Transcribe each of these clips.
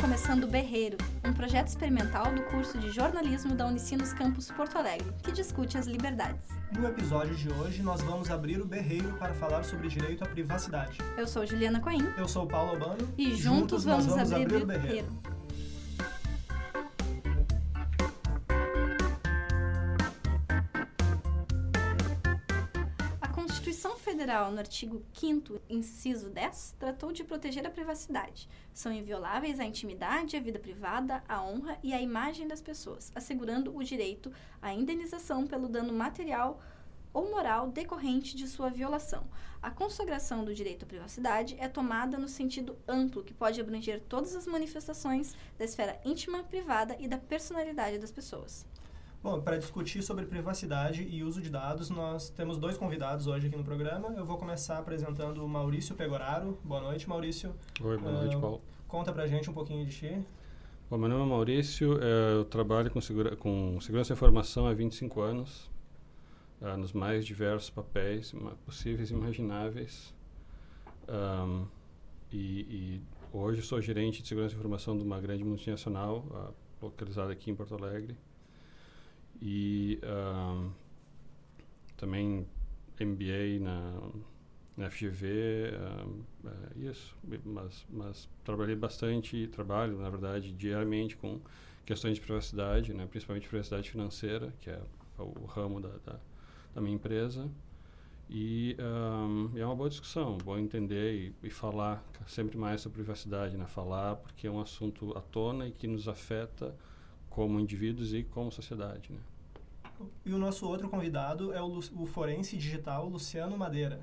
Começando o Berreiro, um projeto experimental do curso de jornalismo da Unicinos Campus Porto Alegre, que discute as liberdades. No episódio de hoje, nós vamos abrir o berreiro para falar sobre direito à privacidade. Eu sou Juliana Coim. Eu sou Paulo Albano. E, juntos, juntos vamos, vamos, abrir, abrir o berreiro. berreiro. Federal, no artigo 5 inciso 10, tratou de proteger a privacidade. São invioláveis a intimidade, a vida privada, a honra e a imagem das pessoas, assegurando o direito à indenização pelo dano material ou moral decorrente de sua violação. A consagração do direito à privacidade é tomada no sentido amplo, que pode abranger todas as manifestações da esfera íntima, privada e da personalidade das pessoas. Bom, para discutir sobre privacidade e uso de dados, nós temos dois convidados hoje aqui no programa. Eu vou começar apresentando o Maurício Pegoraro. Boa noite, Maurício. Oi, boa noite, ah, Paulo. Conta pra gente um pouquinho de ti. Bom, meu nome é Maurício, é, eu trabalho com, segura, com segurança e informação há 25 anos, uh, nos mais diversos papéis possíveis e imagináveis. Um, e, e, hoje sou gerente de segurança e informação de uma grande multinacional uh, localizada aqui em Porto Alegre. E uh, também MBA na, na FGV, uh, é isso. Mas, mas trabalhei bastante, trabalho, na verdade, diariamente com questões de privacidade, né, principalmente privacidade financeira, que é o ramo da, da, da minha empresa. E um, é uma boa discussão, bom entender e, e, falar sempre mais sobre privacidade, né? Falar porque é um assunto à tona e que nos afeta como indivíduos e como sociedade, né? E o nosso outro convidado é o, o forense digital Luciano Madeira.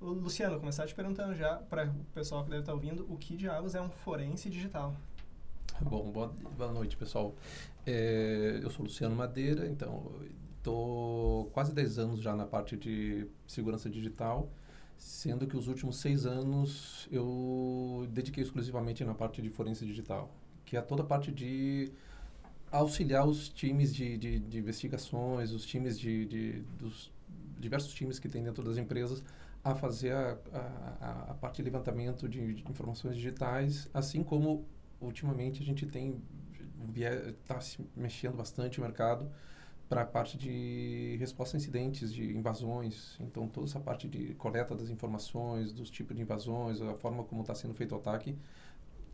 O Luciano, começar te perguntando já, para o pessoal que deve estar ouvindo, o que diabos é um forense digital? Bom, boa, boa noite, pessoal. É, eu sou Luciano Madeira, então estou quase 10 anos já na parte de segurança digital, sendo que os últimos seis anos eu dediquei exclusivamente na parte de forense digital, que é toda a parte de auxiliar os times de, de, de investigações, os times de, de, dos diversos times que tem dentro das empresas a fazer a, a, a parte de levantamento de, de, informações digitais, assim como ultimamente a gente tem está se mexendo bastante o mercado para a parte de resposta a incidentes, de invasões. Então, toda essa parte de coleta das informações, dos tipos de invasões, a forma como está sendo feito o ataque,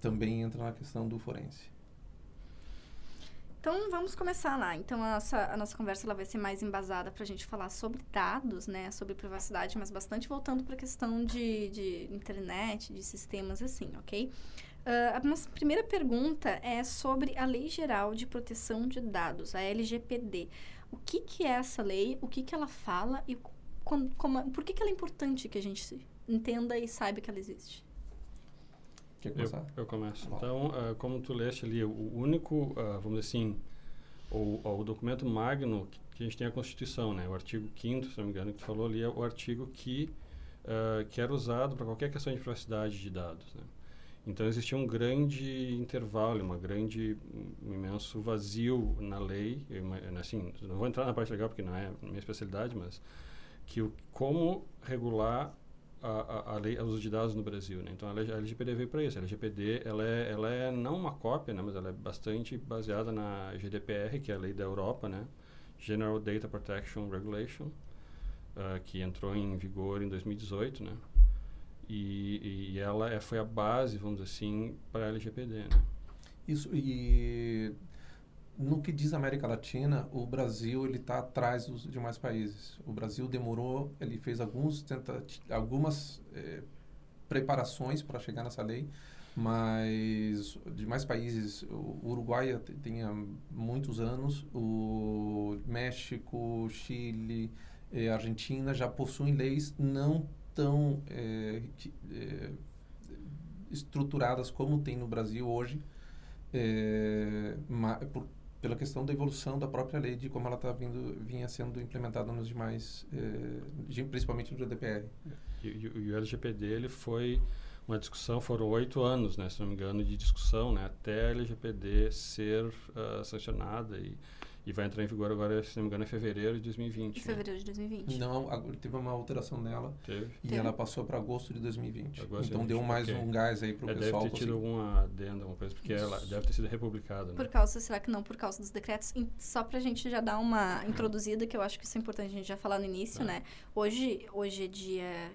também entra na questão do forense. Então, vamos começar lá. Então, a nossa, a nossa conversa ela vai ser mais embasada para a gente falar sobre dados, né? Sobre privacidade, mas bastante voltando para a questão de, de internet, de sistemas assim, ok? Uh, a nossa primeira pergunta é sobre a Lei Geral de Proteção de Dados, a LGPD. O que, que é essa lei, o que, que ela fala e como, por que, que ela é importante que a gente entenda e saiba que ela existe? Quer começar? Eu, eu começo. Então, uh, como tu leste ali, o único, uh, vamos dizer assim, o, o documento magno que, que, a gente tem a Constituição, né? O artigo 5 se não me engano, que tu falou ali, é o artigo que, uh, que era usado para qualquer questão de privacidade de dados, né? Então, existia um grande intervalo, uma grande, um imenso vazio na lei, eu, assim, não vou entrar na parte legal porque não é minha especialidade, mas que o, como regular a, a, lei, o uso de dados no Brasil, né? Então a, LGPD veio para isso. A LGPD ela é, ela é não uma cópia, né? Mas ela é bastante baseada na GDPR, que é a lei da Europa, né? General Data Protection Regulation, uh, que entrou em vigor em 2018, né? E, e ela é, foi a base, vamos dizer assim, para a LGPD, né? Isso, e no que diz América Latina, o Brasil ele está atrás dos demais países. O Brasil demorou, ele fez alguns algumas eh, preparações para chegar nessa lei, mas demais países, o Uruguai há muitos anos, o México, Chile, eh, Argentina já possuem leis não tão eh, estruturadas como tem no Brasil hoje. É, por, pela questão da evolução da própria lei, de como ela tá vindo, vinha sendo implementada nos demais, eh, principalmente no GDPR. E, e, e, o LGPD ele foi uma discussão, foram oito anos, né, se não me engano, de discussão, né, até a LGPD ser uh, sancionada e, E vai entrar em vigor agora, se não me engano, em fevereiro de 2020. Em né? fevereiro de 2020. Não, agora teve uma alteração nela Teve. e Teve? ela passou para agosto de 2020. Agosto de então deu 2020, mais ok. um gás aí para o É, deve pessoal ter tido conseguir. alguma adenda, alguma coisa, porque ela Isso. deve ter sido republicada. Por Né? causa, será que não por causa dos decretos? Só pra gente já dar uma introduzida, que eu acho que isso é importante a gente já falar no início, É. né? Hoje, hoje é dia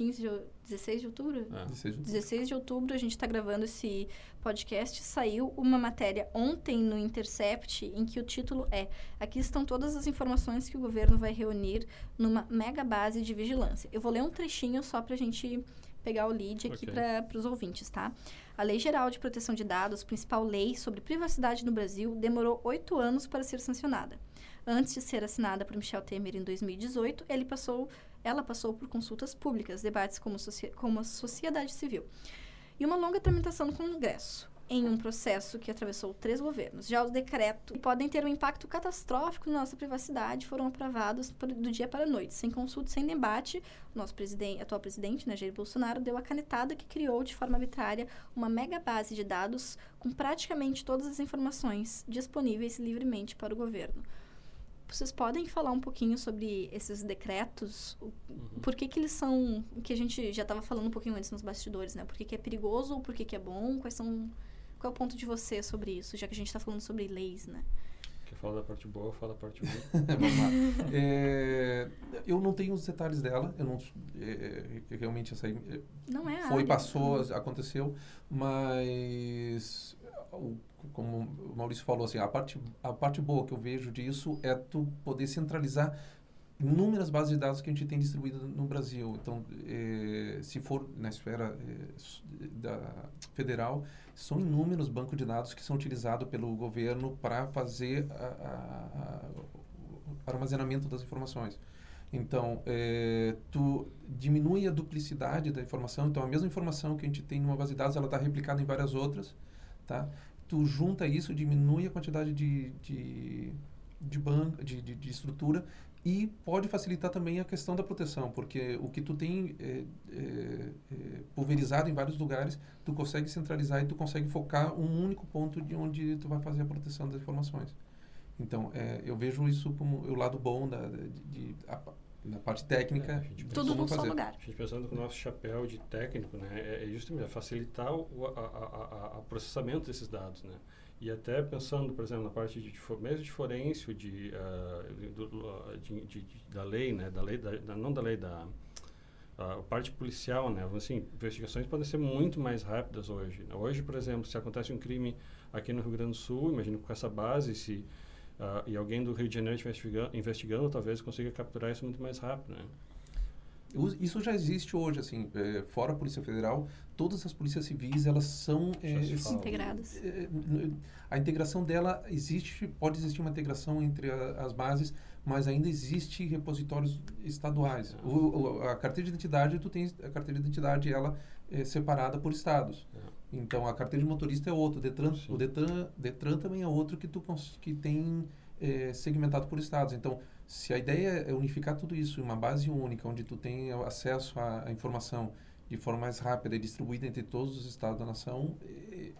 15 de, ou- 16 de outubro? É. 16 de 16 de outubro, a gente está gravando esse podcast. Saiu uma matéria ontem no Intercept em que o título é: Aqui estão todas as informações que o governo vai reunir numa mega base de vigilância. Eu vou ler um trechinho só para a gente pegar o lead aqui Ok. para os ouvintes, tá? A Lei Geral de Proteção de Dados, principal lei sobre privacidade no Brasil, demorou oito anos para ser sancionada. Antes de ser assinada por Michel Temer em 2018, ele passou, ela passou por consultas públicas, debates como, como a sociedade civil e uma longa tramitação no Congresso, em um processo que atravessou três governos. Já os decretos, que podem ter um impacto catastrófico na nossa privacidade, foram aprovados do dia para a noite, sem consulta, sem debate. O nosso presidente, atual presidente, né, Jair Bolsonaro, deu a canetada que criou de forma arbitrária uma mega base de dados com praticamente todas as informações disponíveis livremente para o governo. Vocês podem falar um pouquinho sobre esses decretos? O- Uhum. Por que, que eles são. o que a gente já estava falando um pouquinho antes nos bastidores, né? Por que, que é perigoso ou por que, que é bom? Quais são. Qual é o ponto de você sobre isso, já que a gente está falando sobre leis, né? Quer falar da parte boa, fala da parte ruim. Vamos lá. É, eu não tenho os detalhes dela, eu não é, é, realmente essa aí, é, Não é a foi, área. passou, aconteceu, mas como o Maurício falou assim, a parte a parte boa que eu vejo disso é tu poder centralizar inúmeras bases de dados que a gente tem distribuídas no Brasil. Então, eh, se for na esfera eh, da federal, são inúmeros bancos de dados que são utilizados pelo governo para fazer a, a- a- armazenamento das informações. Então, eh, tu diminui a duplicidade da informação. Então, a mesma informação que a gente tem numa base de dados, ela está replicada em várias outras, tá? Tu junta isso, diminui a quantidade de, de, de banco, de, de, de estrutura e pode facilitar também a questão da proteção, porque o que tu tem eh, eh, eh, pulverizado em vários lugares, tu consegue centralizar e tu consegue focar um único ponto de onde tu vai fazer a proteção das informações. Então, eh, eu vejo isso como o lado bom da- de, de- a, na parte técnica. É, a gente de Tudo num só lugar. A gente pensando com o nosso chapéu de técnico, né, é, é justamente facilitar o a, a, a- a processamento desses dados, né. E até pensando, por exemplo, na parte de, mesmo de forense, de, do- ah, de, de- de- da lei, né, da lei, da, da- não da lei, da a parte policial, né, assim, investigações podem ser muito mais rápidas hoje. né. Hoje, por exemplo, se acontece um crime aqui no Rio Grande do Sul, imagino com essa base, se ah, e alguém do Rio de Janeiro investigando, investigando, talvez consiga capturar isso muito mais rápido, né. Isso já existe hoje, assim, eh, fora a Polícia Federal, todas as polícias civis, elas são... Fala. Integradas. n- a integração dela existe, pode existir uma integração entre a- as bases, mas ainda existe repositórios estaduais. É. O, o- a carteira de identidade, tu tem a carteira de identidade, ela é separada por estados. É. Então, a carteira de motorista é outro, o Detran, Sim. o Detran, Detran também é outro que, tu, que tem eh, segmentado por estados. Então, se a ideia é unificar tudo isso em uma base única, onde tu tem acesso à, à informação de forma mais rápida e distribuída entre todos os estados da nação, eh,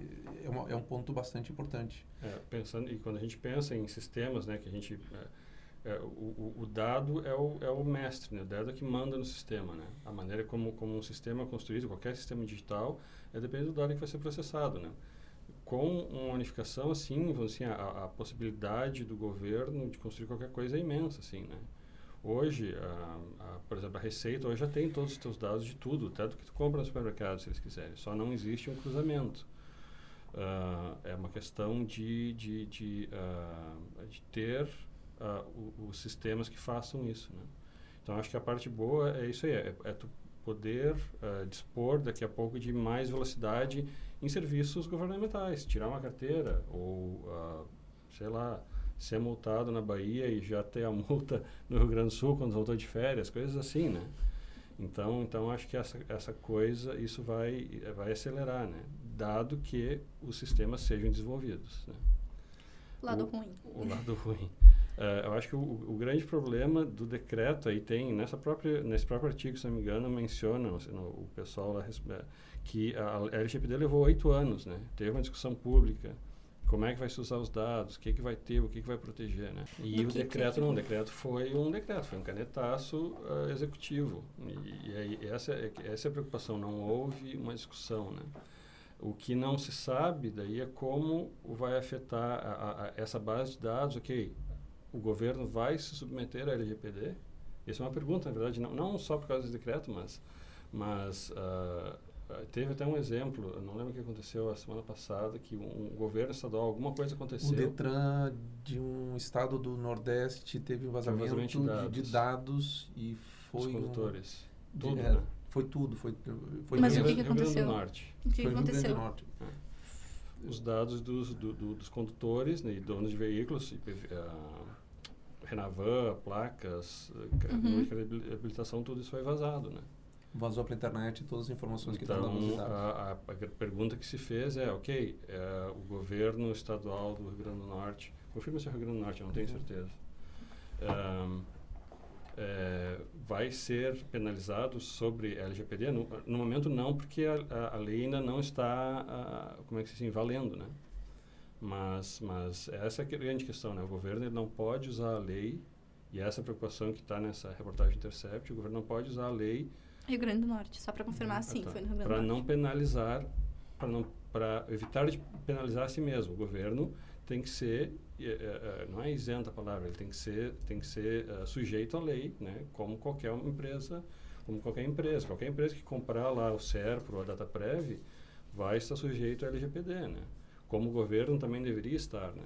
é, uma- é um ponto bastante importante. É, pensando e quando a gente pensa em sistemas, né, que a gente é, é, o, o- dado é o, é o mestre, né? O dado é que manda no sistema, né? A maneira como como um sistema é construído, qualquer sistema digital, é depende do dado que vai ser processado, né? Com uma unificação assim, assim, a, a possibilidade do governo de construir qualquer coisa é imensa, assim, né? Hoje, a, a, por exemplo, a Receita hoje já tem todos os teus dados de tudo, até do que tu compra no supermercado, se eles quiserem. Só não existe um cruzamento. Ah, é uma questão de, de, de, ah, de ter o- os sistemas que façam isso. Né? Então, acho que a parte boa é isso aí, é, é tu poder ah, dispor daqui a pouco de mais velocidade em serviços governamentais, tirar uma carteira ou, ah, sei lá, ser multado na Bahia e já ter a multa no Rio Grande do Sul quando voltou de férias, coisas assim, né? Então, então acho que essa, essa coisa, isso vai, vai acelerar, né? Dado que os sistemas sejam desenvolvidos, né? Lado O- ruim. O lado ruim. Eh, eu acho que o, o grande problema do decreto aí tem, nessa própria, nesse próprio artigo, se não me engano, menciona no- o pessoal lá, eh, que a LGPD levou oito anos, né? Teve uma discussão pública como é que vai se usar os dados, o que, que vai ter, o que, que vai proteger, né? E Do o que decreto que- não, o decreto foi um decreto, foi um canetaço ah, executivo. E, e aí essa, é, essa é a preocupação, não houve uma discussão, né? O que não se sabe daí é como vai afetar a, a- a- essa base de dados, ok, o governo vai se submeter à LGPD? Essa é uma pergunta, na verdade, não, não só por causa desse decreto, mas, mas ah, teve até um exemplo, eu não lembro o que aconteceu a semana passada, que um, um governo estadual, alguma coisa O aconteceu. Detran de um estado do Nordeste teve um vazamento, vazamento de de, de dados e Os foi um, condutores. de- Tudo, é, né? foi tudo, foi, foi Mas Rio o que Grande- que Rio Grande aconteceu? do Norte. O que foi no Rio Grande aconteceu? do Norte. Os dados dos, do- do- dos condutores né, e donos de veículos, IPV, ah, Renavan, placas, ca- Uhum. de habil- habilitação, tudo isso foi vazado, né? Vazou para a internet todas as informações que estavam Então, nos dados. a, a- a pergunta que se fez é, ok, é, o governo estadual do Rio Grande do Norte, confirma se é Rio Grande do Norte, eu não tenho Uhum. certeza, Ahn, é, vai ser penalizado sobre LGPD? No, no momento não, porque a, a- a lei ainda não está, ah, como é que se diz, valendo, né? Mas, mas essa é a grande questão, né? O governo ele não pode usar a lei, e essa é a preocupação que está nessa reportagem Intercept, o governo não pode usar a lei Rio Grande do Norte, só para confirmar, sim, foi no Rio Grande do para Norte. não penalizar, para não para evitar de penalizar a si mesmo. O governo tem que ser eh, eh, não é isenta a palavra, ele tem que ser tem que ser sujeito à lei, né? Como qualquer empresa, como qualquer empresa, qualquer empresa que comprar lá o Serpro ou a DataPrev vai estar sujeito ao LGPD, né? Como o governo também deveria estar, né?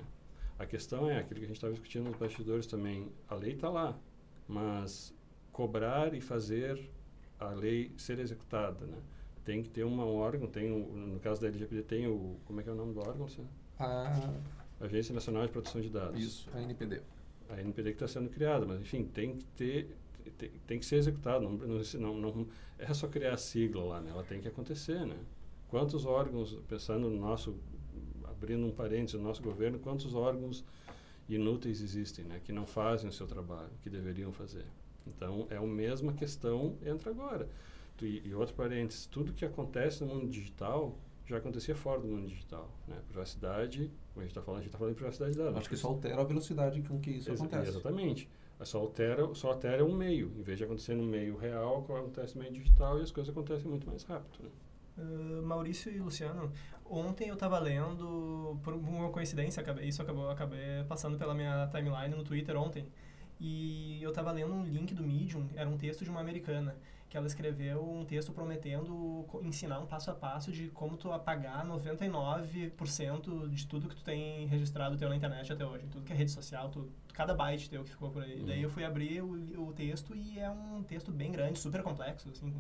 A questão é aquilo que a gente estava discutindo nos bastidores também. A lei está lá, mas cobrar e fazer a lei ser executada, né? Tem que ter um órgão, tem o, no caso da LGPD tem o, como é que é o nome do órgão, Luciano? A, Agência Nacional de Proteção de Dados. isso, a NPD. A NPD que está sendo criada, mas enfim, tem que ter, tem, tem que ser executado, não, não, não é só criar a sigla lá, né? Ela tem que acontecer, né? Quantos órgãos, pensando no nosso, abrindo um parênteses, no nosso governo, quantos órgãos inúteis existem, né? Que não fazem o seu trabalho, que deveriam fazer. Então, é a mesma questão, entra agora. Tu, e, e outro parênteses, tudo que acontece no mundo digital já acontecia fora do mundo digital, né? Privacidade, como a gente está falando, a gente está falando de privacidade de dados. Acho que só altera a velocidade com que isso Ex- acontece. Exatamente. Só altera, só altera um meio. Em vez de acontecer no meio real, acontece no meio digital e as coisas acontecem muito mais rápido. Né? Uh, Maurício e Luciano, ontem eu estava lendo, por uma coincidência, acabei, isso acabou, acabei passando pela minha timeline no Twitter ontem, e eu estava lendo um link do Medium, era um texto de uma americana, que ela escreveu um texto prometendo ensinar um passo a passo de como tu apagar 99% de tudo que tu tem registrado teu na internet até hoje, tudo que é rede social, tu, cada byte teu que ficou por aí. Uhum. Daí eu fui abrir o, o texto e é um texto bem grande, super complexo, assim.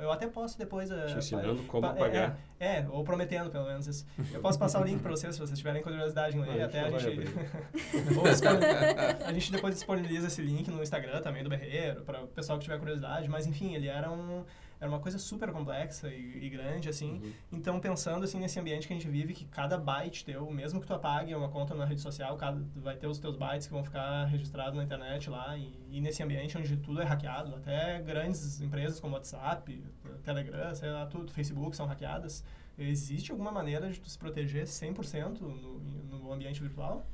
Eu até posso depois... eh, Te ensinando como pa- é, apagar. É, é, ou prometendo, pelo menos isso. Eu posso passar o link para vocês, se vocês tiverem curiosidade em ler. Ah, até a gente... a gente depois disponibiliza esse link no Instagram também do Berreiro, para o pessoal que tiver curiosidade. Mas, enfim, ele era, um, era uma coisa super complexa e, e grande, assim. Uhum. Então, pensando assim nesse ambiente que a gente vive, que cada byte teu, mesmo que tu apague uma conta na rede social, cada, vai ter os teus bytes que vão ficar registrados na internet lá. E, e nesse ambiente onde tudo é hackeado, até grandes empresas como WhatsApp, Telegram, sei lá, tudo, Facebook são hackeadas. Existe alguma maneira de tu se proteger 100% no, no ambiente virtual?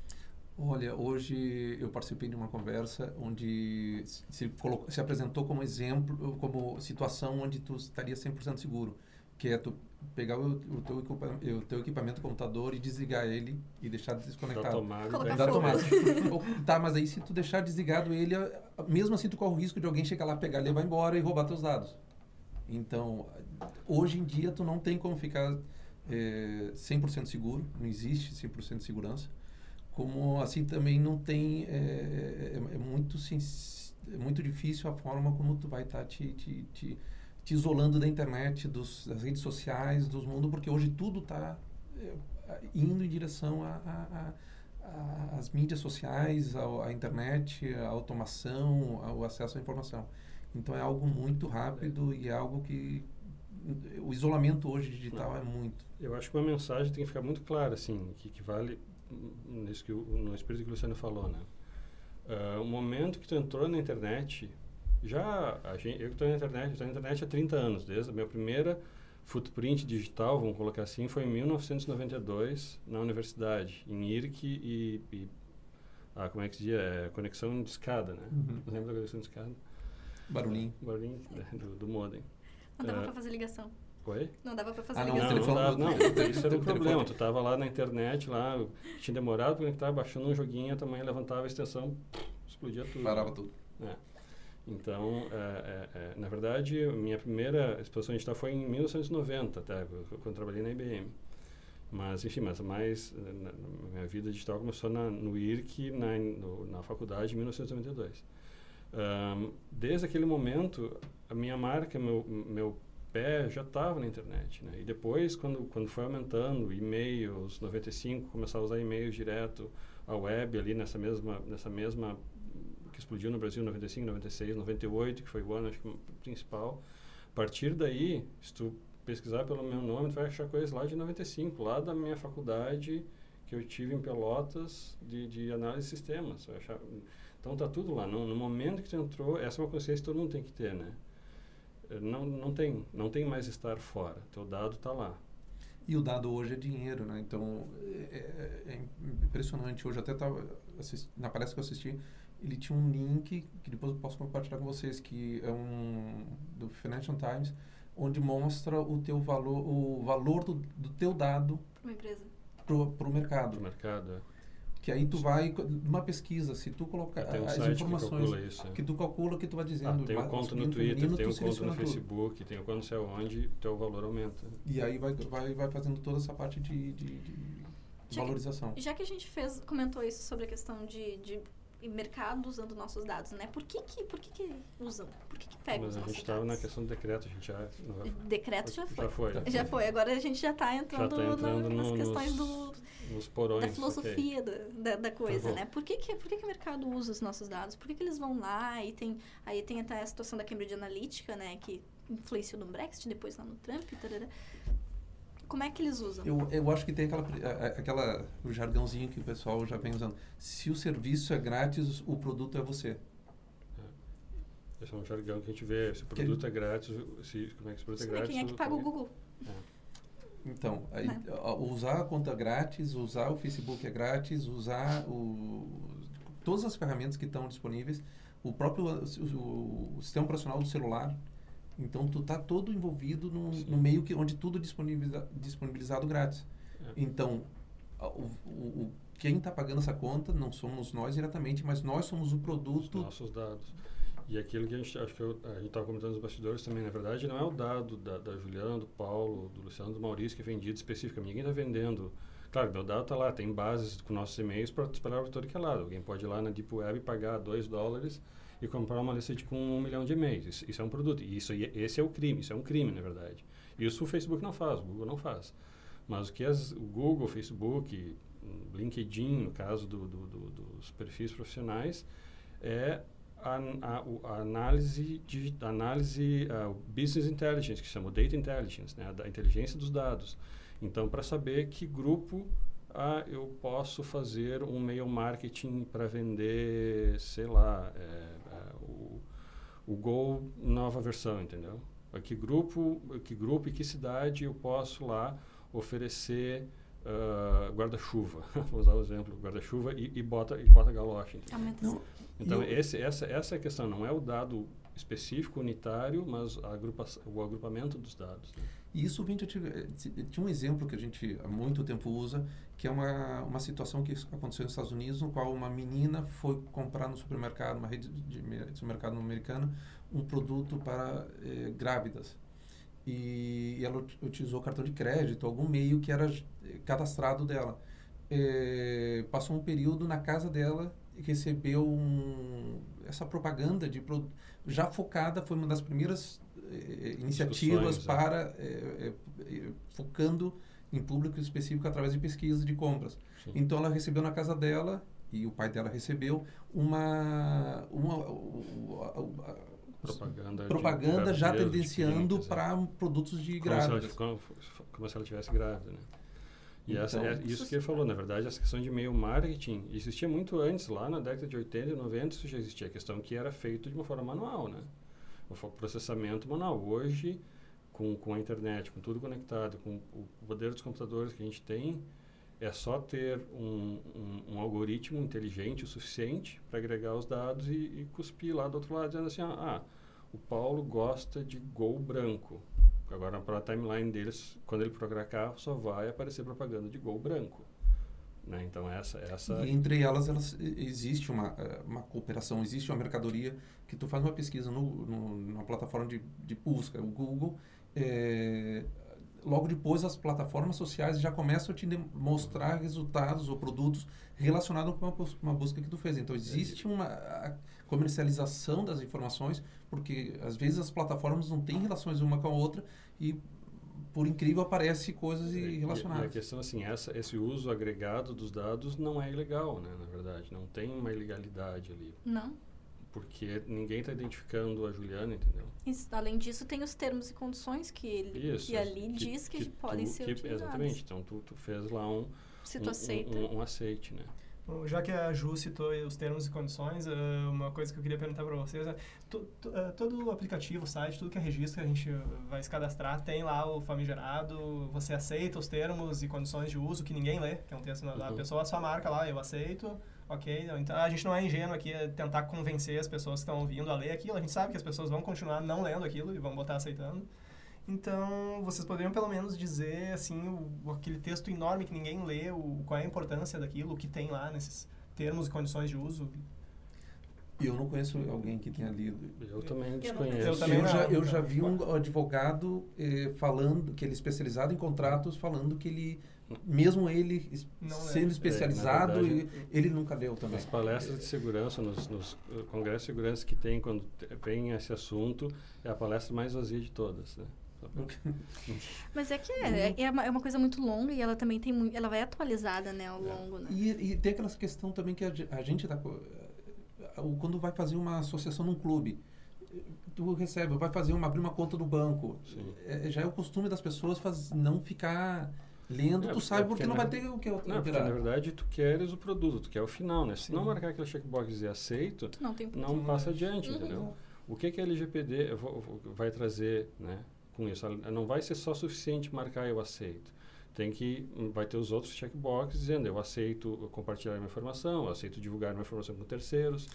Olha, hoje eu participei de uma conversa onde se, colocou- se apresentou como exemplo, como situação onde tu estaria 100% seguro, que é tu pegar o, o, teu, equipa- o teu equipamento computador e desligar ele e deixar Da desconectado. tomada. Colocar daí- Da tomada. Tá, mas aí se tu deixar desligado ele, mesmo assim tu corre o risco de alguém chegar lá, pegar, levar embora e roubar teus dados. Então, hoje em dia tu não tem como ficar é, 100% seguro, não existe 100% de segurança. Como assim também não tem, é, é, é muito, é muito difícil a forma como tu vai estar te, te, te, te isolando da internet, dos, das redes sociais, dos mundos, porque hoje tudo está indo em direção as mídias sociais, a, internet, a automação, ao acesso à informação. Então é algo muito rápido e é algo que o isolamento hoje digital é muito. Eu acho que uma mensagem tem que ficar muito clara, assim, que, que vale nisso que o, no espírito que o Luciano falou, né? Ah, o momento que tu entrou na internet, já, a gente, eu que estou na internet, estou na internet há 30 anos, desde a minha primeira footprint digital, vamos colocar assim, foi em 1992 na universidade, em IRC e, e ah, como é que se diz? É, conexão de escada, né? Uhum. Lembra da conexão de escada? Barulhinho. Barulhinho né, do, do modem. Não dava É. pra fazer ligação. Oi? Não dava pra fazer Ah, não, Não, ligação. não, telefone- dava, não, isso era um problema. Tu tava lá na internet, lá, tinha demorado para conectar, baixando um joguinho, a tua mãe levantava a extensão, explodia tudo. Parava tudo. É. Então, é, é, é, na verdade, a minha primeira exposição digital foi em 1990, até, quando eu trabalhei na IBM. Mas, enfim, mas mais, na, na minha vida digital começou na, no IRC, na, no, na faculdade, em 1992. Ahn, desde aquele momento, a minha marca, meu, meu pé já estava na internet. Né? E depois, quando, quando foi aumentando, e-mails, 95, começar a usar e-mails direto, a web ali nessa mesma, nessa mesma que explodiu no Brasil 95, 96, 98, que foi o ano acho que, principal. A partir daí, se tu pesquisar pelo meu nome, tu vai achar coisas lá de 95, lá da minha faculdade que eu tive em Pelotas de, de análise de sistemas. Achar- então tá tudo lá. No, no momento que tu entrou, essa é uma consciência que todo mundo tem que ter, né? Não, não tem, não tem mais estar fora. Teu dado tá lá. E o dado hoje é dinheiro, né? Então, é, é- é impressionante. Hoje até estava na palestra que eu assisti, ele tinha um link que depois eu posso compartilhar com vocês, que é um do Financial Times, onde mostra o teu valor, o valor do, do teu dado Pra uma empresa. pro, pro pro mercado. Que aí tu vai, numa pesquisa, se tu colocar Tem um as que informações calcula isso. é. que tu calcula, que tu vai Ah, dizendo. tem um ma- conto no Twitter, feminino, tem um conto no seleciona tudo. Facebook, tem um conto não sei onde, teu valor aumenta. E aí vai, vai, vai fazendo toda essa parte de, de, de Já que- valorização. Já que a gente fez, comentou isso sobre a questão de, de mercado usando nossos dados, né? Por que que, por que, que usam? Por que, que pegam Mas os a nossos gente estava na dados? questão do decreto, a gente já... Decreto já foi. Já foi. Já Já foi. Agora a gente já está entrando, tá entrando na- nas no- questões nos- do, Nos porões. da filosofia da, da, da coisa, bom. né? Por que, que, por que, que o mercado usa os nossos dados? Por que, que eles vão lá e tem... Aí tem até a situação da Cambridge Analytica, né? Que influenciou no Brexit, depois lá no Trump, tarará. Como é que eles usam? Eu, eu acho que tem aquela, aquela o jargãozinho que o pessoal já vem usando. Se o serviço é grátis, o produto é você. Esse é um jargão que a gente vê. Se o produto é grátis, se, como é que esse produto é Sim, grátis... quem é que paga o Google? Então, aí, Né? usar a conta grátis, usar o Facebook é grátis, usar o, todas as ferramentas que estão disponíveis, o próprio o, o sistema operacional do celular. Então, tu tá todo envolvido no, no meio que onde tudo é disponibiliza, disponibilizado grátis. É. Então, o, o, quem está pagando essa conta não somos nós diretamente, mas nós somos o os produto. nossos dados. E aquilo que a gente, acho que eu, a gente estava comentando nos bastidores também, na verdade, não é o dado da, da Juliana, do Paulo, do Luciano, do Maurício que é vendido especificamente. Ninguém está vendendo. Claro, meu dado está lá, tem bases com nossos e-mails para espalhar para todo que é lado. Alguém pode ir lá na Deep Web e pagar 2 dólares e comprar uma lista de com um milhão de e-mails. Isso, isso é um produto. E isso, esse é o crime, isso é um crime, na verdade. Isso o Facebook não faz, o Google não faz. Mas o que as, o Google, Facebook, LinkedIn, no caso do, do- do- dos perfis profissionais, é a, a, a análise, de, análise ah, o business intelligence, que chama data intelligence, né, da inteligência dos dados. Então, para saber que grupo ah, eu posso fazer um e-mail marketing para vender, sei lá, é, o Go nova versão, entendeu? A que grupo, a que grupo e que cidade eu posso lá oferecer ah, guarda-chuva, vou usar o exemplo, guarda-chuva e, e bota e bota galocha? Aumenta Não, Então, E eu- esse, essa, essa é a questão, não é o dado específico, unitário, mas a agrupa o agrupamento dos dados. né? E isso vem de eh, ti- Tinha um exemplo que a gente há muito tempo usa, que é uma, uma situação que aconteceu nos Estados Unidos, no qual uma menina foi comprar no supermercado, uma rede de, me- de supermercado americano, um produto para eh, grávidas. E, e ela ut- utilizou cartão de crédito, algum meio que era eh, cadastrado dela. Eh, passou um período na casa dela e recebeu um, essa propaganda de já focada, foi uma das primeiras eh, iniciativas Discussões, é. para eh, eh, eh, focando em público específico através de pesquisa de compras. Sim. Então ela recebeu na casa dela e o pai dela recebeu uma uma o- o- a- a- propaganda, propaganda já tendenciando clínicas, é. para produtos de grávidas. como, como se ela estivesse grávida, né? E essa, Então, é isso que ele falou, na verdade, essa questão de e-mail marketing existia muito antes, lá na década de 80 e 90, isso já existia. A questão que era feito de uma forma manual, né? O processamento manual. Hoje, com, com a internet, com tudo conectado, com o poder dos computadores que a gente tem, é só ter um, um, um algoritmo inteligente o suficiente para agregar os dados e, e, cuspir lá do outro lado, dizendo assim, ah, o Paulo gosta de gol branco. Agora, para a timeline deles, quando ele procurar carro, só vai aparecer propaganda de gol branco. Né? Então, essa... essa e entre elas, elas, existe uma, eh, uma cooperação, existe uma mercadoria que tu faz uma pesquisa no, no, numa plataforma de, de busca, o Google, é, logo depois as plataformas sociais já começam a te mostrar resultados ou produtos relacionados com uma, uma busca que tu fez. Então, existe uma comercialização das informações, porque às vezes as plataformas não têm relações uma com a outra e por incrível aparece coisas e, relacionadas. E, a questão assim, essa, esse uso agregado dos dados não é ilegal, né? Na verdade, não tem uma ilegalidade ali. Não. Porque ninguém está identificando a Juliana, entendeu? Isso, além disso, tem os termos e condições que ele Isso, que ali que, diz que, que podem tu, ser que, utilizados. Exatamente. Então, tu, tu fez lá um, Se tu um, aceita. Um, um, aceite, né? Já que a Ju citou os termos e condições, eh, uma coisa que eu queria perguntar para vocês é: eh, todo o aplicativo, site, tudo que é registro que a gente vai se cadastrar, tem lá o famigerado, você aceita os termos e condições de uso que ninguém lê, que é um texto uhum. da pessoa só marca lá, eu aceito, ok? Então a gente não é ingênuo aqui é tentar convencer as pessoas que estão ouvindo a ler aquilo, a gente sabe que as pessoas vão continuar não lendo aquilo e vão botar aceitando. Então, vocês poderiam pelo menos dizer, assim, o, aquele texto enorme que ninguém lê, o, qual é a importância daquilo, o que tem lá nesses termos e condições de uso? Eu não conheço alguém que tenha lido. Eu também desconheço. Eu, também eu, já, eu já vi um advogado eh, falando, que ele é especializado em contratos, falando que ele, mesmo ele não sendo é. especializado, é, verdade, ele nunca leu também. Nas palestras de segurança, nos, nos congressos de segurança que tem quando vem esse assunto, é a palestra mais vazia de todas, né? Mas é que é, é, uma, é uma coisa muito longa e ela também tem muito, ela vai atualizada, né, ao é. longo, né? E, e tem aquela questão também que a, a gente tá, quando vai fazer uma associação num clube, tu recebe, vai fazer uma abrir uma conta no banco. É, já é o costume das pessoas faz, não ficar lendo, é, tu sabe é porque, porque, não vai ter o que não, porque, na verdade tu queres o produto, tu quer o final, né? Se não marcar aquele checkbox e dizer aceito, não, tem não passa adiante, uhum. entendeu? O que que a LGPD vai trazer, né? com isso. Não vai ser só suficiente marcar eu aceito. Tem que vai ter os outros checkboxes dizendo eu aceito compartilhar minha informação, eu aceito divulgar minha informação com terceiros.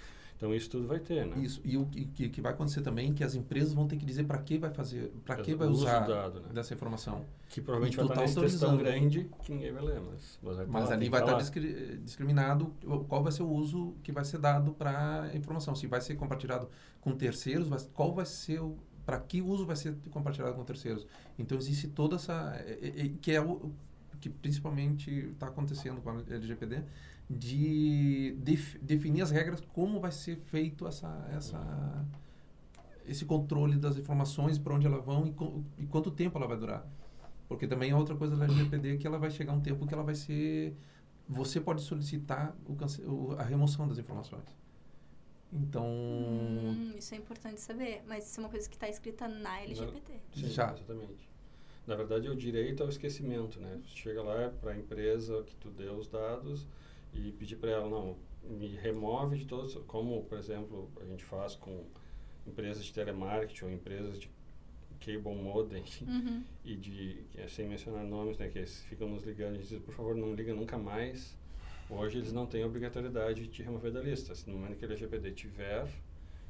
Então isso tudo vai ter, né? Isso. E o que, que vai acontecer também é que as empresas vão ter que dizer para que vai fazer, para que vai usar dado, né? dessa informação. Que provavelmente vai estar tá nesse texto tão grande que ninguém vai ler, mas, mas, vai mas lá, ali vai estar tá discriminado qual vai ser o uso que vai ser dado para a informação. Se vai ser compartilhado com terceiros, vai, qual vai ser o para que uso vai ser compartilhado com terceiros. Então existe toda essa que é o que principalmente está acontecendo com a LGPD de def, definir as regras como vai ser feito essa essa esse controle das informações para onde elas vão e, e, quanto tempo ela vai durar. Porque também é outra coisa da LGPD que ela vai chegar um tempo que ela vai ser você pode solicitar o, a remoção das informações. Então. Hum, isso é importante saber. Mas isso é uma coisa que está escrita na. Sim, Já. exatamente. Na verdade, é o direito ao esquecimento, né? Você chega lá para a empresa que tu deu os dados e pedir para ela, não, me remove de todos, como, por exemplo, a gente faz com empresas de telemarketing ou empresas de cable modem uhum. e de, sem mencionar nomes, né, que ficam nos ligando e dizem, por favor, não liga nunca mais Hoje eles não têm obrigatoriedade de te remover da lista. Se no momento que a LGPD tiver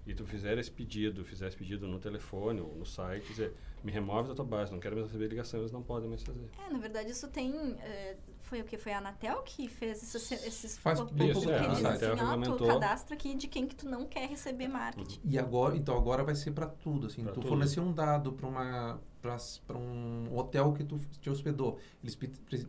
e tu fizer esse pedido, fizer esse pedido no telefone ou no site, dizer, me remove da tua base, não quero mais receber ligação, eles não podem mais fazer. É, na verdade isso tem, é, foi o que? Foi a Anatel que fez esses, esses Faz isso, é, que diz assim, ó, tu cadastra aqui de quem que tu não quer receber marketing. E agora, então agora vai ser para tudo, assim, pra tu tudo. fornecer um dado para uma para um hotel que tu te hospedou, eles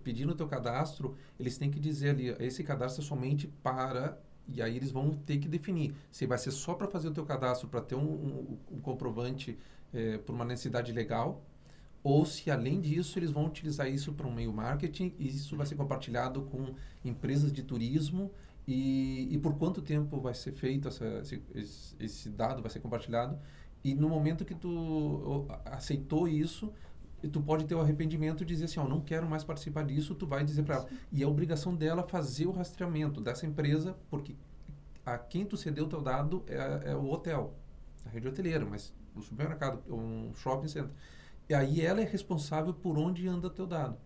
pedindo o teu cadastro, eles têm que dizer ali, esse cadastro é somente para e aí eles vão ter que definir se vai ser só para fazer o teu cadastro para ter um, um, um comprovante é, por uma necessidade legal ou se além disso eles vão utilizar isso para um meio marketing e isso vai ser compartilhado com empresas de turismo e, e por quanto tempo vai ser feito essa, esse, esse dado vai ser compartilhado e no momento que tu aceitou isso, tu pode ter o arrependimento e dizer assim, ó, oh, não quero mais participar disso, tu vai dizer para ela. E é a obrigação dela fazer o rastreamento dessa empresa, porque a quem tu cedeu o teu dado é, é o hotel, a rede hoteleira, mas o supermercado, um shopping center. E aí ela é responsável por onde anda teu dado.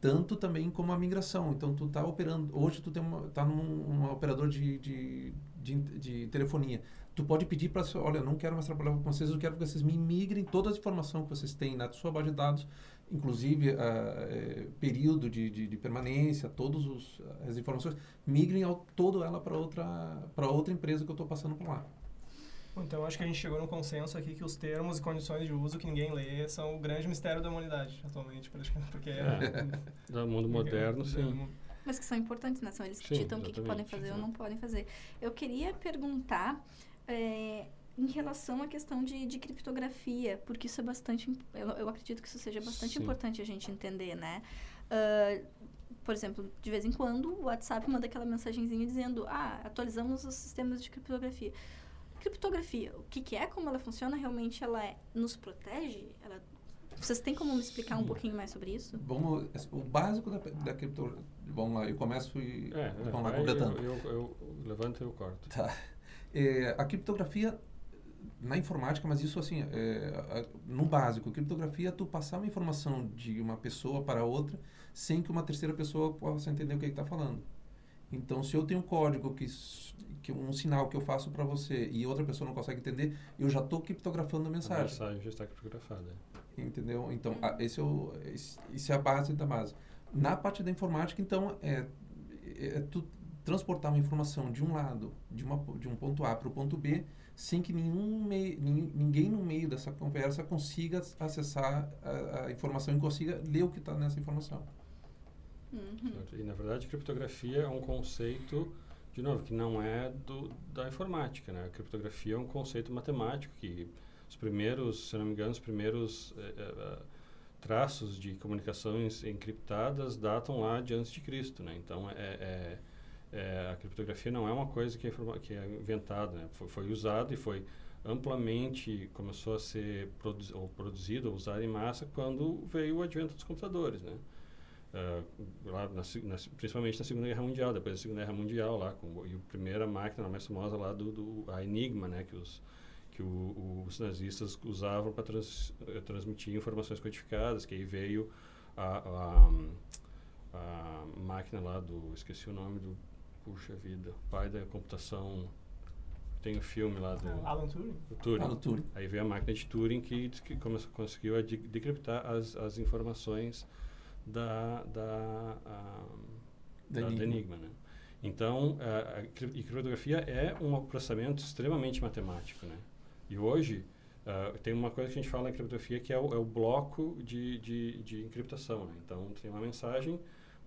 Tanto também como a migração. Então, tu está operando... Hoje, tu está num um operador de, de, de, de, telefonia. Tu pode pedir para... Olha, não quero mais trabalhar com vocês, eu quero que vocês me migrem toda a informação que vocês têm na sua base de dados, inclusive uh, período de, de, de permanência, todas as informações, migrem ao, todo ela para outra, outra empresa que eu estou passando por lá. Então, acho que a gente chegou num consenso aqui que os termos e condições de uso que ninguém lê são o grande mistério da humanidade, atualmente, porque... É, do mundo moderno, sim. Mas que são importantes, né? São eles que sim, ditam o que, que, podem fazer ou não podem fazer. Eu queria perguntar... É, em relação à questão de, de criptografia, porque isso é bastante... Eu, eu acredito que isso seja bastante sim. importante a gente entender, né? Uh, por exemplo, de vez em quando, o WhatsApp manda aquela mensagenzinha dizendo ah, atualizamos os sistemas de criptografia criptografia, o que, que é, como ela funciona, realmente ela é, nos protege? Ela, vocês têm como me explicar um pouquinho mais sobre isso? Vamos, o básico da, da criptografia, vamos lá, eu começo e é, vamos lá completando. Eu, eu, eu, levanto e eu corto. Tá. É, a criptografia na informática, mas isso assim, é, no básico, criptografia é tu passar uma informação de uma pessoa para outra sem que uma terceira pessoa possa entender o que está falando. Então, se eu tenho um código que, que um sinal que eu faço para você e outra pessoa não consegue entender, eu já estou criptografando a mensagem. A mensagem já está criptografada. Entendeu? Então, a, esse é o, esse, esse, é a base da base. Na parte da informática, então, é, é, é tu transportar uma informação de um lado, de, uma, de um ponto A para o ponto B, sem que nenhum mei, ninguém no meio dessa conversa consiga acessar a, a informação e consiga ler o que está nessa informação. Uhum. E, na verdade, criptografia é um conceito, de novo, que não é do, da informática. Né? A criptografia é um conceito matemático que os primeiros, se não me engano, os primeiros eh, eh, traços de comunicações encriptadas datam lá de antes de Cristo. Né? Então, é, é, é, a criptografia não é uma coisa que é, que é inventada. Né? Foi, foi usado e foi amplamente começou a ser produ ou produzido ou usado em massa quando veio o advento dos computadores, né? Uh, lá na, na, principalmente na Segunda Guerra Mundial, depois da Segunda Guerra Mundial, lá, com, e a primeira máquina mais famosa lá do, do a Enigma, né, que os, que o, os nazistas usavam para trans, uh, transmitir informações codificadas, que aí veio a, a, a, máquina lá do, esqueci o nome do, puxa vida, pai da computação, tem o um filme lá do... Alan Turing? Turing. Alan Turing. Aí veio a máquina de Turing que, que conseguiu decriptar as, as informações da, da, a, da, da Enigma. Né? Então, a, a, criptografia é um processamento extremamente matemático. Né? E hoje, uh, tem uma coisa que a gente fala na criptografia que é o, é o bloco de, de, de encriptação. Né? Então, tem uma mensagem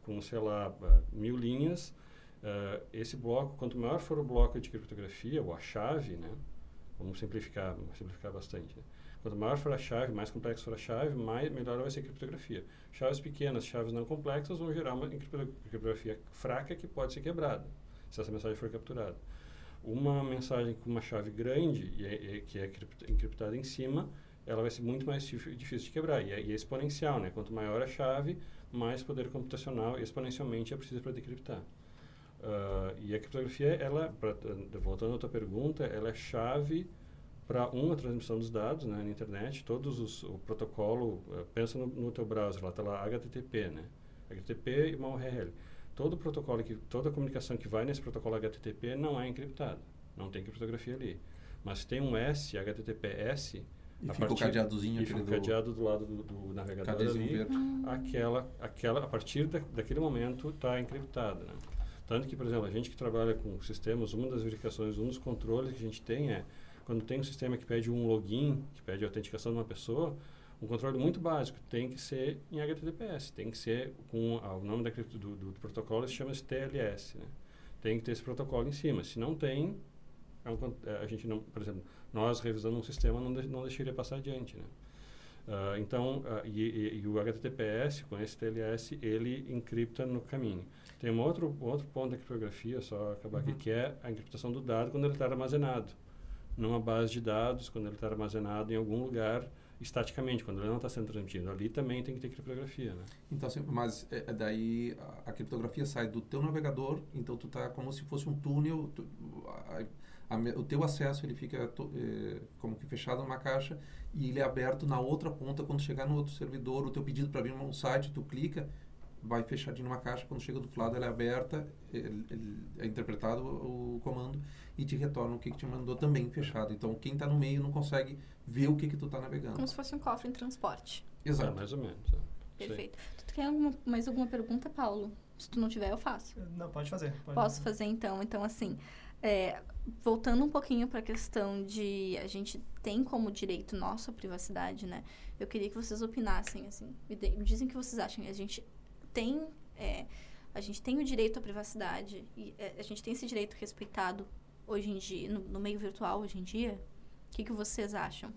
com, sei lá, uh, mil linhas. Uh, esse bloco, quanto maior for o bloco de criptografia, ou a chave, né? vamos simplificar, simplificar bastante. Né? Quanto maior for a chave, mais complexa for a chave, mais, melhor vai ser a criptografia. Chaves pequenas, chaves não complexas vão gerar uma criptografia fraca que pode ser quebrada, se essa mensagem for capturada. Uma mensagem com uma chave grande, e é, é, que é encriptada em cima, ela vai ser muito mais difícil de quebrar. E é, e é, exponencial, né? Quanto maior a chave, mais poder computacional exponencialmente é preciso para decriptar. Uh, e a criptografia, ela, pra, voltando à tua pergunta, ela é chave para uma transmissão dos dados né, na internet, todos os, o protocolo, uh, pensa no, no teu browser, lá está lá HTTP, né? HTTP e uma URL. Todo protocolo, que, toda comunicação que vai nesse protocolo HTTP não é encriptada, não tem criptografia ali. Mas tem um S, HTTPS, e a fica partir, o cadeadozinho e fica o cadeado do lado do, do navegador ali, verde. aquela, aquela, a partir da, daquele momento está encriptada, né? Tanto que, por exemplo, a gente que trabalha com sistemas, uma das verificações, um dos controles que a gente tem é quando tem um sistema que pede um login, que pede a autenticação de uma pessoa, um controle muito básico tem que ser em HTTPS, tem que ser com ah, o nome da, do, do, protocolo se chama TLS, né? Tem que ter esse protocolo em cima. Se não tem, é um, é, a gente não, por exemplo, nós revisando um sistema não, de, não deixaria passar adiante, né? Uh, então, uh, e, e, e, o HTTPS, com esse TLS, ele encripta no caminho. Tem um outro, outro ponto da criptografia, só acabar uhum. aqui, que é a encriptação do dado quando ele está armazenado numa base de dados, quando ele está armazenado em algum lugar estaticamente, quando ele não está sendo transmitido. Ali também tem que ter criptografia, né? Então, assim, mas é, é daí a, a, criptografia sai do teu navegador, então tu está como se fosse um túnel, tu, a, a, o teu acesso ele fica to, é, como que fechado numa caixa e ele é aberto na outra ponta quando chegar no outro servidor, o teu pedido para abrir um site, tu clica, vai fechadinho numa caixa, quando chega do outro lado ela é aberta, ele, ele é interpretado o, o, comando e te retorna o que, que te mandou também fechado. Então quem está no meio não consegue ver o que que tu está navegando. Como se fosse um cofre em transporte. Exato. É, mais ou menos. É. Perfeito. Tu quer alguma, mais alguma pergunta, Paulo? Se tu não tiver, eu faço. Não, pode fazer. Pode Posso fazer então. Então, assim, é, voltando um pouquinho para a questão de a gente tem como direito nosso a privacidade, né? Eu queria que vocês opinassem, assim, me, de, me dizem o que vocês acham. A gente tem é, a gente tem o direito à privacidade e é, a gente tem esse direito respeitado hoje em dia no, no meio virtual hoje em dia. O que, que vocês acham?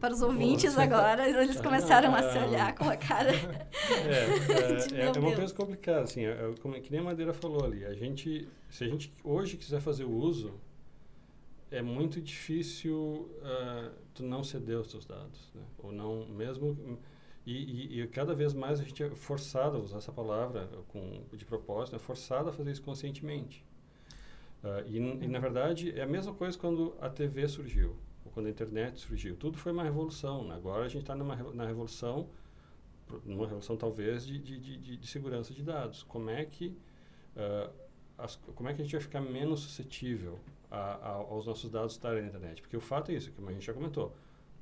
Para os ouvintes Nossa. agora, eles começaram a se olhar com a cara. É, é, é, é uma coisa complicada, assim, é, é, como, que nem a Madeira falou ali. A gente, se a gente hoje quiser fazer o uso, é muito difícil uh, tu não ceder os teus dados, né? Ou não, mesmo... E, e, e, cada vez mais a gente é forçado a usar essa palavra com, de propósito, é forçado a fazer isso conscientemente. Uh, e, e, na verdade, é a mesma coisa quando a TV surgiu quando a internet surgiu. Tudo foi uma revolução. Né? Agora a gente está na revolução, numa revolução talvez de, de, de, de, segurança de dados. Como é que uh, as, como é que a gente vai ficar menos suscetível a, a, aos nossos dados estarem na internet? Porque o fato é isso, como a gente já comentou.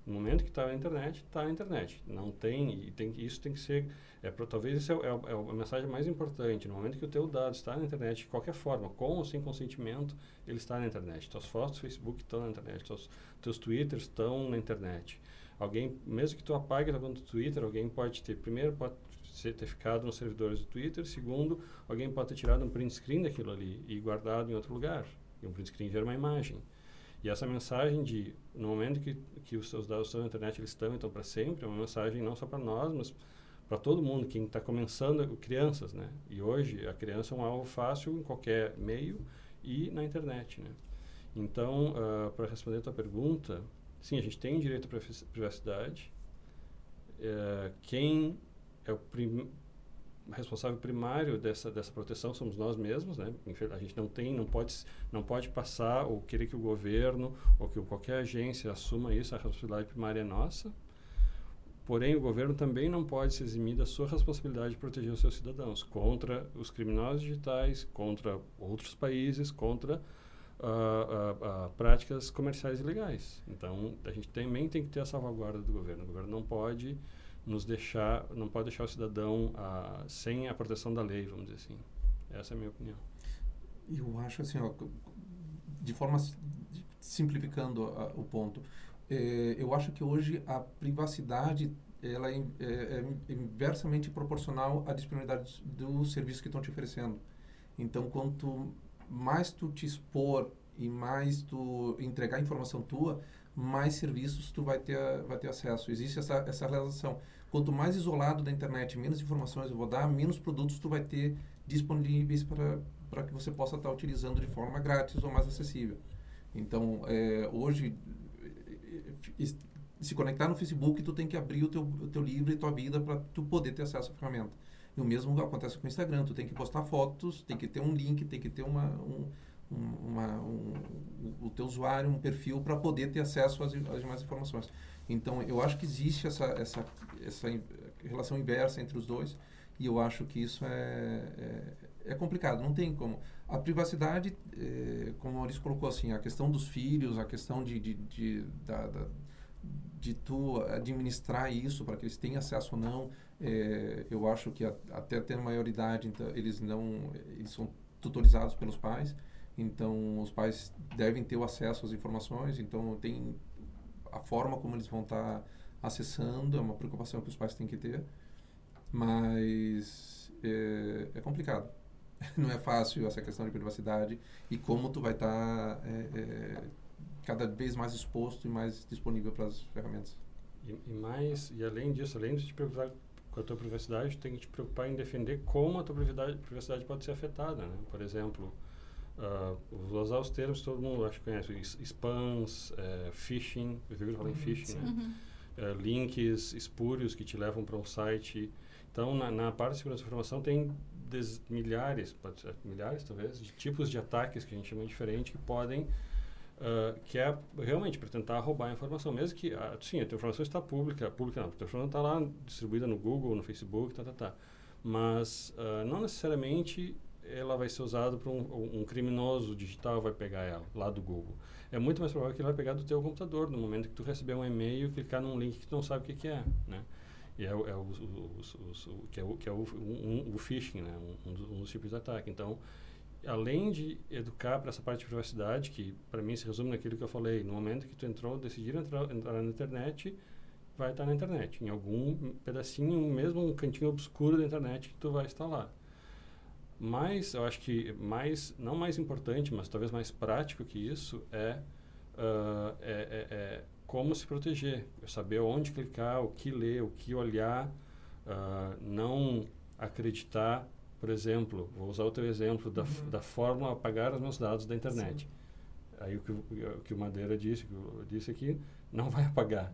No momento que está na internet, está na internet. Não tem, e tem, isso tem que ser é, pra, talvez isso é, é, é, a mensagem mais importante. No momento que o teu dado está na internet, de qualquer forma, com ou sem consentimento, ele está na internet. Tuas fotos do Facebook estão na internet, teus, teus Twitters estão na internet. Alguém, mesmo que tu apague a conta do Twitter, alguém pode ter, primeiro, pode ser, ter ficado nos servidores do Twitter, segundo, alguém pode ter tirado um print screen daquilo ali e guardado em outro lugar. E um print screen gera uma imagem. E essa mensagem de, no momento que, que os seus dados estão na internet, eles estão então para sempre, é uma mensagem não só para nós, mas para todo mundo, quem está começando, crianças, né? E hoje a criança é um alvo fácil em qualquer meio e na internet, né? Então, uh, para responder a tua pergunta, sim, a gente tem direito à privacidade. Uh, quem é o prim responsável primário dessa dessa proteção somos nós mesmos, né? A gente não tem, não pode, não pode passar ou querer que o governo ou que qualquer agência assuma isso. A responsabilidade primária é nossa. Porém, o governo também não pode se eximir da sua responsabilidade de proteger os seus cidadãos contra os criminosos digitais, contra outros países, contra uh, uh, uh, práticas comerciais ilegais. Então, a gente também tem que ter a salvaguarda do governo. O governo não pode nos deixar, não pode deixar o cidadão sem a proteção da lei, vamos dizer assim. Essa é a minha opinião. Eu acho assim, ó, de forma simplificando o ponto, é, eu acho que hoje a privacidade ela é, é, é inversamente proporcional à disponibilidade do serviço que estão te oferecendo. Então, quanto mais tu te expor e mais tu entregar informação tua, mais serviços tu vai ter vai ter acesso. Existe essa essa relação. Quanto mais isolado da internet, menos informações eu vou dar, menos produtos tu vai ter disponíveis para para que você possa estar utilizando de forma grátis ou mais acessível. Então, é, hoje se conectar no Facebook, tu tem que abrir o teu, o teu livro e tua vida para tu poder ter acesso à ferramenta. E o mesmo acontece com o Instagram, tu tem que postar fotos, tem que ter um link, tem que ter uma, um, uma, um, o teu usuário, um perfil para poder ter acesso às, às demais informações. Então, eu acho que existe essa, essa, essa relação inversa entre os dois e eu acho que isso é, é, é complicado, não tem como. A privacidade, é, como o Maurício colocou assim, a questão dos filhos, a questão de, de, de, da, da, de tu administrar isso para que eles tenham acesso ou não, é, eu acho que a, até ter maioridade, então, eles não, eles são tutorizados pelos pais, então os pais devem ter o acesso às informações, então tem a forma como eles vão estar tá acessando, é uma preocupação que os pais têm que ter, mas é, é complicado. não é fácil essa questão de privacidade e como tu vai estar tá, é, é, cada vez mais exposto e mais disponível para as ferramentas. E, e, mais, e além disso, além de te preocupar com a tua privacidade, tem que te preocupar em defender como a tua privacidade, privacidade pode ser afetada, né? Por exemplo, uh, vou usar os termos que todo mundo acho que conhece, spams, uh, phishing, eu falar em uhum, phishing, né? Uhum. Uh, links espúrios que te levam para um site Então, na, na parte de segurança da informação tem des, milhares, milhares talvez, de tipos de ataques que a gente chama diferente que podem Uh, que é realmente para tentar roubar a informação, mesmo que, uh, sim, a tua informação está pública, pública não, a tua informação está lá distribuída no Google, no Facebook, tá, tá, tá. Mas uh, não necessariamente ela vai ser usada para um, um, criminoso digital vai pegar ela lá do Google. É muito mais provável que ele vai pegar do teu computador no momento que tu receber um e-mail, clicar num link que tu não sabe o que, que é, né? E é, é o, o, o, o, que é o que é o, um, o phishing, né? Um, um, dos tipos de ataque. Então além de educar para essa parte de privacidade, que para mim se resume naquilo que eu falei, no momento que tu entrou, decidir entrar, entrar na internet, vai estar na internet, em algum pedacinho, mesmo um cantinho obscuro da internet que tu vai instalar. Mas eu acho que mais, não mais importante, mas talvez mais prático que isso é, uh, é, é, é, como se proteger, saber onde clicar, o que ler, o que olhar, uh, não acreditar por exemplo, vou usar o teu exemplo da, uhum. da fórmula apagar os meus dados da internet. Sim. Aí o que, o que o Madeira disse, que eu disse aqui, não vai apagar.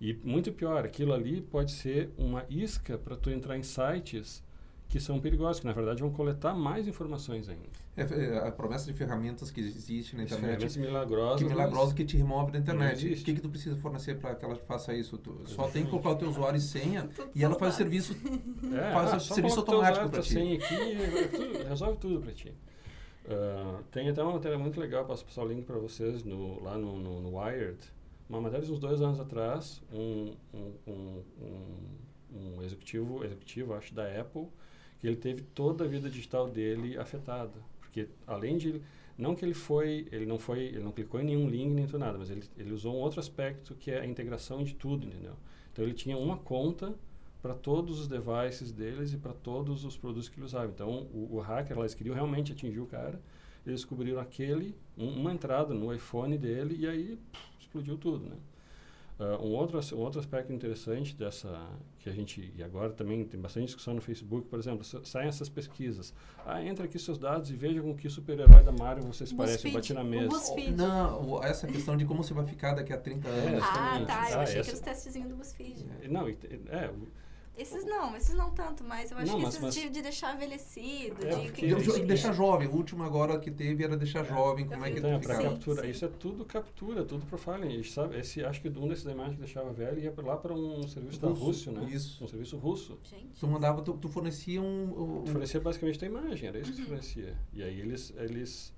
E muito pior, aquilo ali pode ser uma isca para tu entrar em sites que são perigosos, que na verdade vão coletar mais informações ainda. É, é a promessa de ferramentas que existe na internet. Ferramentas milagrosas. Que milagrosas que te remove da internet. O que, que tu precisa fornecer para que ela faça isso? Tu só tem que colocar o teu usuário e senha e ela faz o serviço, é, faz ah, o serviço automático para ti. Senha aqui, tudo, resolve tudo para ti. Uh, tem até uma matéria muito legal, posso passar o link para vocês no, lá no, no, no, Wired. Uma matéria de uns dois anos atrás, um, um, um, um executivo, executivo, acho, da Apple, que ele teve toda a vida digital dele afetada, porque além de não que ele foi, ele não foi, ele não clicou em nenhum link nem nada, mas ele, ele usou um outro aspecto que é a integração de tudo, entendeu? Então ele tinha uma conta para todos os devices deles e para todos os produtos que ele usava. Então o, o hacker lá eles queriam realmente atingir o cara, eles descobriram aquele um, uma entrada no iPhone dele e aí pff, explodiu tudo, né? Uh, um, outro, um outro aspecto interessante dessa, que a gente, e agora também tem bastante discussão no Facebook, por exemplo, saem essas pesquisas. Ah, entra aqui seus dados e veja com que super-herói da Mario você se parece, eu bati na mesa. Não, essa questão de como você vai ficar daqui a 30 é, anos. ah, tá, eu ah, achei essa... que era os testezinhos do BuzzFeed. É. Não, é, esses não, esses não tanto, mas eu acho não, que mas, esses mas... De, de, deixar envelhecido, é, de, que, de, deixar jovem. O último agora que teve era deixar é. jovem, como é que então, para captura. Sim. Isso é tudo captura, tudo profiling. Sabe? Esse, acho que um desses imagens que deixava velho ia lá para um serviço russo, da Rússia, né? Isso. Um serviço russo. Gente. Tu mandava, tu, tu fornecia um, um... Tu fornecia basicamente a imagem, era isso que tu uhum. fornecia. E aí eles, eles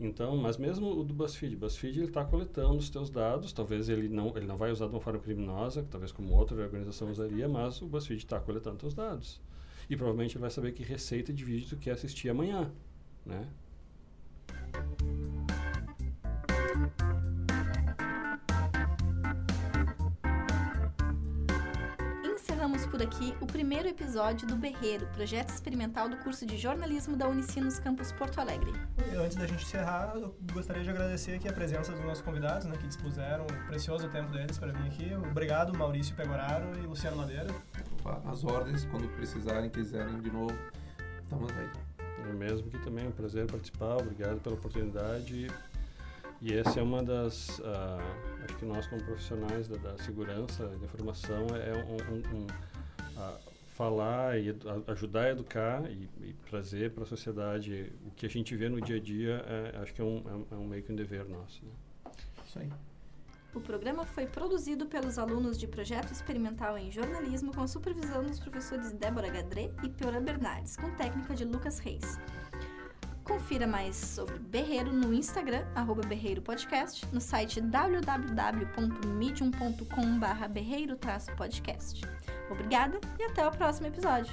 então, mas mesmo o do BuzzFeed, BuzzFeed ele está coletando os teus dados, talvez ele não, ele não vai usar de uma forma criminosa, talvez como outra organização usaria, mas o BuzzFeed está coletando teus dados. E provavelmente ele vai saber que receita de vídeo tu quer assistir amanhã, né? Encerramos por aqui o primeiro episódio do Berreiro, projeto experimental do curso de jornalismo da Unicinos Campus Porto Alegre. Antes da gente encerrar, eu gostaria de agradecer aqui a presença dos nossos convidados, né, que dispuseram o precioso tempo deles para vir aqui. Obrigado, Maurício Pegoraro e Luciano Madeira. As ordens, quando precisarem, quiserem de novo, estamos aí. É mesmo que também é um prazer participar, obrigado pela oportunidade e essa é uma das, uh, acho que nós como profissionais da, da segurança, da informação, é um, um, um uh, falar e ajudar a educar e, e trazer para a sociedade o que a gente vê no dia a dia, é, acho que é um, é um, é meio que um dever nosso. Né? Isso aí. O programa foi produzido pelos alunos de Projeto Experimental em Jornalismo com a supervisão dos professores Débora Gadré e Piora Bernardes, com técnica de Lucas Reis. Confira mais sobre Berreiro no Instagram, arroba Berreiro Podcast, no site www.medium.com.br berreiro-podcast. Obrigada e até o próximo episódio.